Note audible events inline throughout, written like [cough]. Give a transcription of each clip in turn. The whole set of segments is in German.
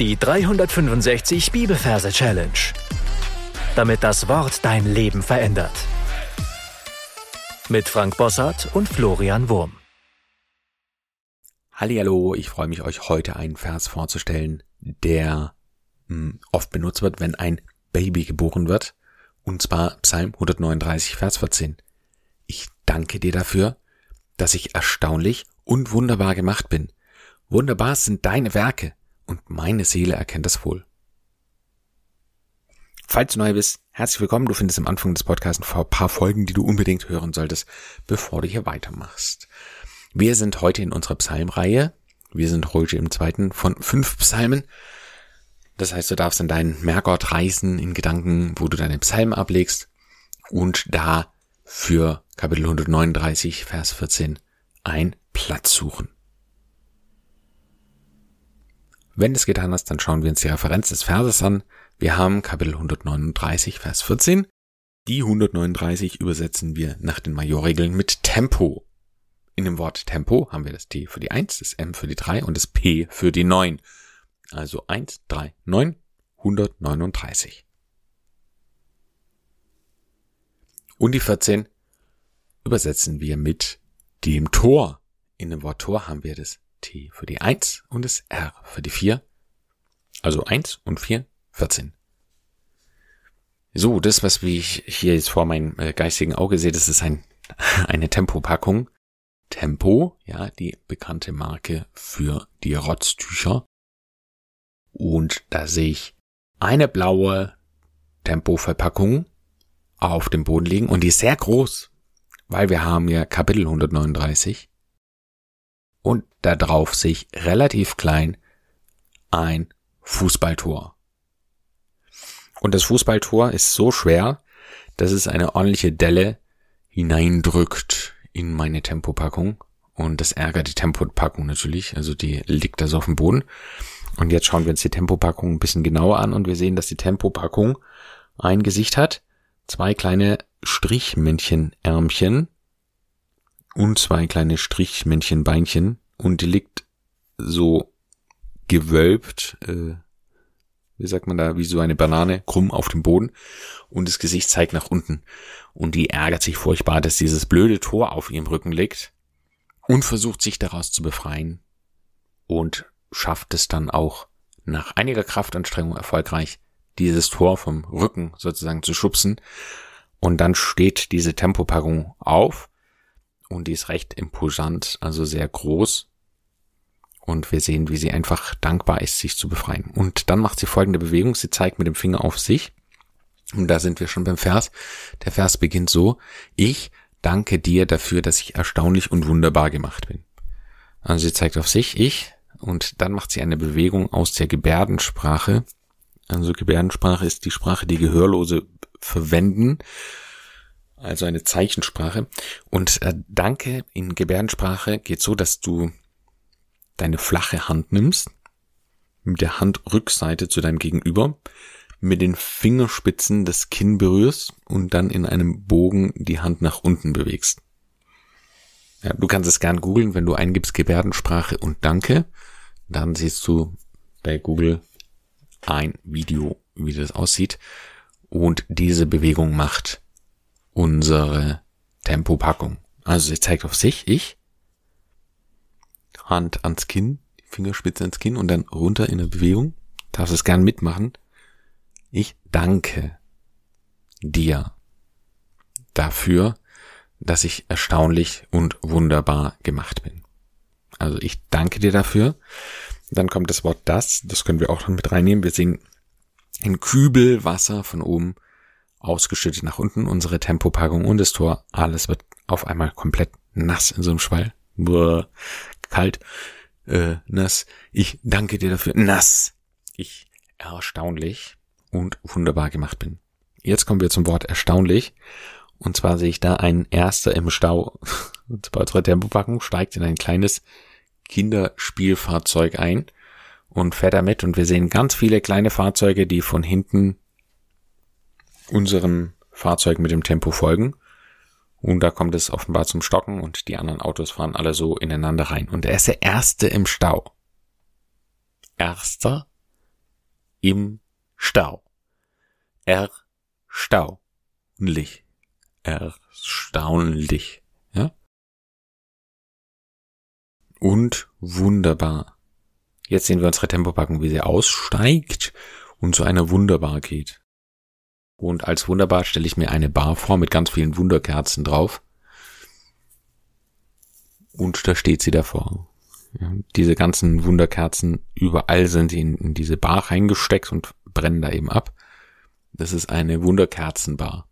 Die 365 Bibelverse Challenge. Damit das Wort dein Leben verändert. Mit Frank Bossart und Florian Wurm. Hallo, ich freue mich euch heute einen Vers vorzustellen, der hm, oft benutzt wird, wenn ein Baby geboren wird, und zwar Psalm 139, Vers 14. Ich danke dir dafür, dass ich erstaunlich und wunderbar gemacht bin. Wunderbar sind deine Werke und meine Seele erkennt das wohl. Falls du neu bist, herzlich willkommen. Du findest am Anfang des Podcasts ein paar Folgen, die du unbedingt hören solltest, bevor du hier weitermachst. Wir sind heute in unserer Psalmreihe. Wir sind heute im zweiten von fünf Psalmen. Das heißt, du darfst in deinen Merkort reisen in Gedanken, wo du deine Psalmen ablegst und da für Kapitel 139, Vers 14 ein Platz suchen. Wenn du es getan hast, dann schauen wir uns die Referenz des Verses an. Wir haben Kapitel 139, Vers 14. Die 139 übersetzen wir nach den Majorregeln mit Tempo. In dem Wort Tempo haben wir das T für die 1, das M für die 3 und das P für die 9. Also 1, 3, 9, 139. Und die 14 übersetzen wir mit dem Tor. In dem Wort Tor haben wir das T für die 1 und das R für die 4. Also 1 und 4, 14. So, das, was ich hier jetzt vor meinem äh, geistigen Auge sehe, das ist ein, [laughs] eine Tempopackung. Tempo, ja, die bekannte Marke für die Rotztücher. Und da sehe ich eine blaue Tempo-Verpackung auf dem Boden liegen und die ist sehr groß, weil wir haben ja Kapitel 139 und da drauf sich relativ klein ein Fußballtor. Und das Fußballtor ist so schwer, dass es eine ordentliche Delle hineindrückt in meine Tempopackung. Und das ärgert die Tempopackung natürlich. Also die liegt da so auf dem Boden. Und jetzt schauen wir uns die Tempopackung ein bisschen genauer an und wir sehen, dass die Tempopackung ein Gesicht hat, zwei kleine Strichmännchenärmchen und zwei kleine Strichmännchenbeinchen und die liegt so gewölbt, äh, wie sagt man da, wie so eine Banane, krumm auf dem Boden und das Gesicht zeigt nach unten. Und die ärgert sich furchtbar, dass dieses blöde Tor auf ihrem Rücken liegt und versucht sich daraus zu befreien und schafft es dann auch nach einiger Kraftanstrengung erfolgreich, dieses Tor vom Rücken sozusagen zu schubsen. Und dann steht diese Tempopackung auf und die ist recht imposant, also sehr groß. Und wir sehen, wie sie einfach dankbar ist, sich zu befreien. Und dann macht sie folgende Bewegung. Sie zeigt mit dem Finger auf sich. Und da sind wir schon beim Vers. Der Vers beginnt so. Ich danke dir dafür, dass ich erstaunlich und wunderbar gemacht bin. Also sie zeigt auf sich, ich. Und dann macht sie eine Bewegung aus der Gebärdensprache. Also Gebärdensprache ist die Sprache, die Gehörlose verwenden also eine Zeichensprache. Und äh, Danke in Gebärdensprache geht so, dass du deine flache Hand nimmst, mit der Handrückseite zu deinem Gegenüber, mit den Fingerspitzen das Kinn berührst und dann in einem Bogen die Hand nach unten bewegst. Ja, du kannst es gern googeln, wenn du eingibst Gebärdensprache und Danke, dann siehst du bei Google ein Video, wie das aussieht. Und diese Bewegung macht unsere Tempopackung. Also sie zeigt auf sich, ich, Hand ans Kinn, Fingerspitze ans Kinn und dann runter in der Bewegung. Darfst es gern mitmachen. Ich danke dir dafür, dass ich erstaunlich und wunderbar gemacht bin. Also ich danke dir dafür. Dann kommt das Wort das, das können wir auch noch mit reinnehmen. Wir sehen ein Kübel Wasser von oben ausgeschüttet nach unten, unsere Tempopackung und das Tor. Alles wird auf einmal komplett nass in so einem Schwall. Buh, kalt, äh, nass. Ich danke dir dafür. Nass. Ich erstaunlich und wunderbar gemacht bin. Jetzt kommen wir zum Wort erstaunlich. Und zwar sehe ich da einen Erster im Stau. [laughs] Und zwar unsere Tempopackung steigt in ein kleines Kinderspielfahrzeug ein und fährt damit. Und wir sehen ganz viele kleine Fahrzeuge, die von hinten unserem Fahrzeug mit dem Tempo folgen. Und da kommt es offenbar zum Stocken und die anderen Autos fahren alle so ineinander rein. Und er ist der Erste im Stau. Erster im Stau. Erstaunlich. Erstaunlich. Ja? Und wunderbar. Jetzt sehen wir unsere Tempopackung, wie sie aussteigt und zu einer Wunderbar geht. Und als Wunderbar stelle ich mir eine Bar vor mit ganz vielen Wunderkerzen drauf. Und da steht sie davor. Ja, diese ganzen Wunderkerzen, überall sind sie in, in diese Bar reingesteckt und brennen da eben ab. Das ist eine Wunderkerzenbar.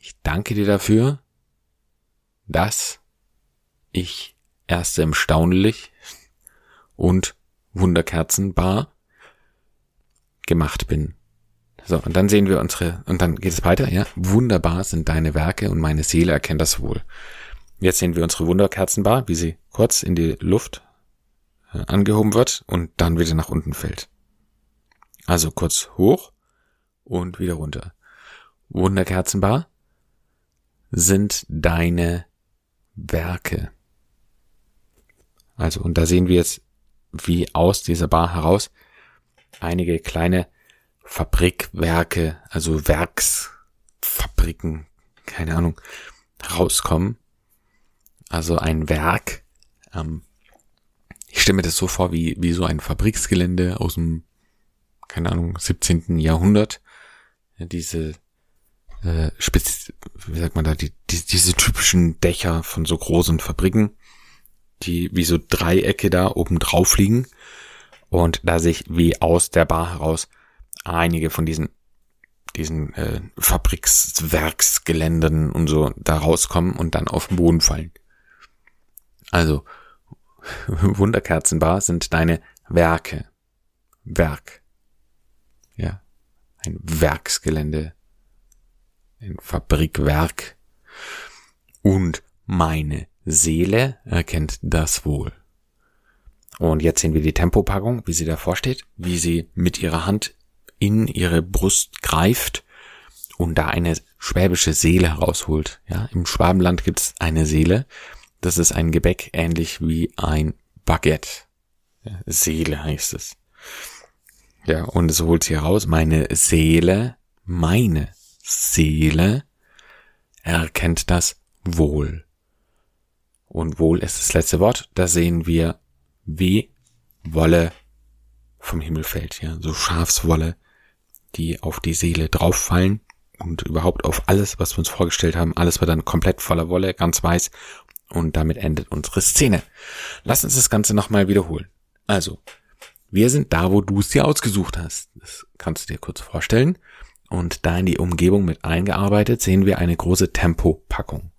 Ich danke dir dafür, dass ich erst erstaunlich und Wunderkerzenbar gemacht bin. So, und dann sehen wir unsere, und dann geht es weiter, ja. Wunderbar sind deine Werke und meine Seele erkennt das wohl. Jetzt sehen wir unsere Wunderkerzenbar, wie sie kurz in die Luft äh, angehoben wird und dann wieder nach unten fällt. Also kurz hoch und wieder runter. Wunderkerzenbar sind deine Werke. Also, und da sehen wir jetzt, wie aus dieser Bar heraus einige kleine Fabrikwerke, also Werksfabriken, keine Ahnung, rauskommen. Also ein Werk. Ähm, ich stelle mir das so vor wie, wie so ein Fabriksgelände aus dem, keine Ahnung, 17. Jahrhundert. Ja, diese äh, spitz, wie sagt man da, die, die, diese typischen Dächer von so großen Fabriken, die wie so Dreiecke da oben drauf liegen und da sich wie aus der Bar heraus einige von diesen diesen äh, Fabrikswerksgeländen und so da rauskommen und dann auf den Boden fallen. Also [laughs] Wunderkerzenbar sind deine Werke. Werk. Ja. Ein Werksgelände. Ein Fabrikwerk. Und meine Seele erkennt das wohl. Und jetzt sehen wir die Tempopackung, wie sie davor steht, wie sie mit ihrer Hand in ihre Brust greift und da eine schwäbische Seele herausholt. Ja, im Schwabenland gibt es eine Seele. Das ist ein Gebäck ähnlich wie ein Baguette. Ja, Seele heißt es. Ja, und es holt sie heraus. Meine Seele, meine Seele erkennt das wohl. Und wohl ist das letzte Wort. Da sehen wir wie Wolle vom Himmel fällt, ja, so Schafswolle, die auf die Seele drauffallen und überhaupt auf alles, was wir uns vorgestellt haben, alles wird dann komplett voller Wolle, ganz weiß und damit endet unsere Szene. Lass uns das Ganze nochmal wiederholen. Also, wir sind da, wo du es dir ausgesucht hast. Das kannst du dir kurz vorstellen. Und da in die Umgebung mit eingearbeitet, sehen wir eine große Tempo-Packung.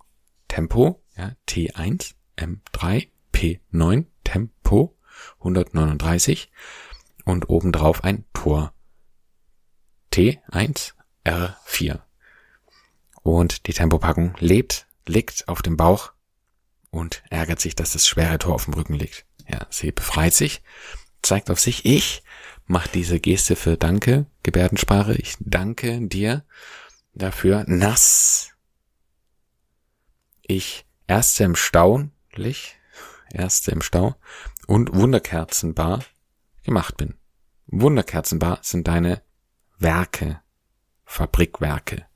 Tempo, ja, T1, M3, P9, Tempo 139 und obendrauf ein Tor T1 R4. Und die Tempopackung lebt, liegt auf dem Bauch und ärgert sich, dass das schwere Tor auf dem Rücken liegt. Ja, sie befreit sich, zeigt auf sich, ich mach diese Geste für Danke, Gebärdensprache, ich danke dir dafür, nass. Ich erste im Staunlich, erste im Stau und Wunderkerzenbar gemacht bin. Wunderkerzenbar sind deine Werke, Fabrikwerke.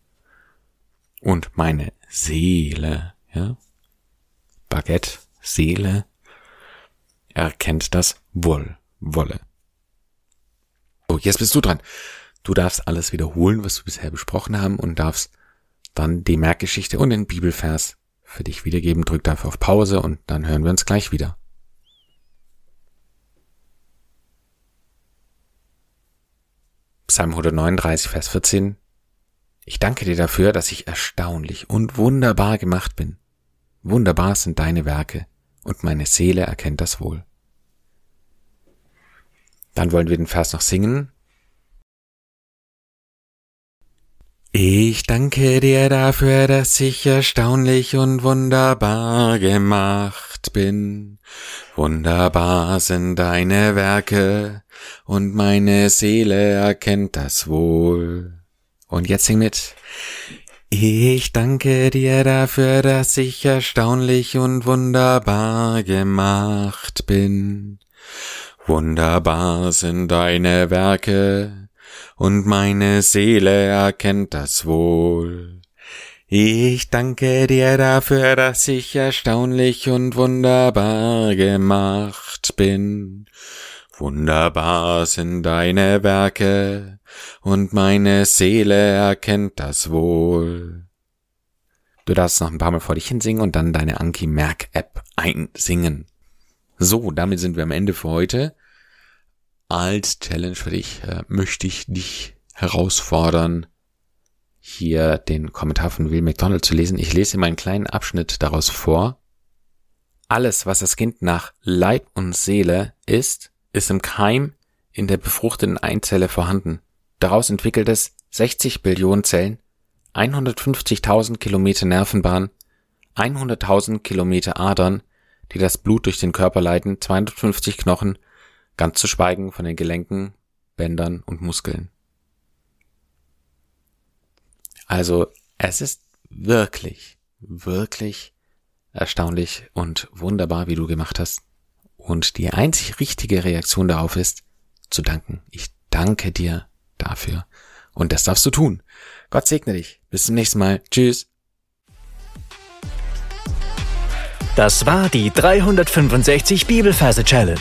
Und meine Seele, ja, Baguette, Seele, erkennt das Woll, Wolle. So, jetzt bist du dran. Du darfst alles wiederholen, was wir bisher besprochen haben und darfst dann die Merkgeschichte und den Bibelvers für dich wiedergeben. Drück dafür auf Pause und dann hören wir uns gleich wieder. Psalm 139, Vers 14. Ich danke dir dafür, dass ich erstaunlich und wunderbar gemacht bin. Wunderbar sind deine Werke, und meine Seele erkennt das wohl. Dann wollen wir den Vers noch singen. Ich danke dir dafür, dass ich erstaunlich und wunderbar gemacht bin. Wunderbar sind deine Werke, und meine Seele erkennt das wohl. Und jetzt sing mit. Ich danke dir dafür, dass ich erstaunlich und wunderbar gemacht bin. Wunderbar sind deine Werke, und meine Seele erkennt das wohl. Ich danke dir dafür, dass ich erstaunlich und wunderbar gemacht bin. Wunderbar sind deine Werke, und meine Seele erkennt das wohl. Du darfst noch ein paar Mal vor dich hinsingen und dann deine Anki Merk App einsingen. So, damit sind wir am Ende für heute. Als Challenge für dich äh, möchte ich dich herausfordern, hier den Kommentar von Will McDonald zu lesen. Ich lese ihm einen kleinen Abschnitt daraus vor. Alles, was das Kind nach Leib und Seele ist, ist im Keim in der befruchteten Einzelle vorhanden. Daraus entwickelt es 60 Billionen Zellen, 150.000 Kilometer Nervenbahn, 100.000 Kilometer Adern, die das Blut durch den Körper leiten, 250 Knochen, ganz zu schweigen von den Gelenken, Bändern und Muskeln. Also es ist wirklich, wirklich erstaunlich und wunderbar, wie du gemacht hast. Und die einzig richtige Reaktion darauf ist, zu danken. Ich danke dir dafür. Und das darfst du tun. Gott segne dich. Bis zum nächsten Mal. Tschüss. Das war die 365 Bibelferse Challenge.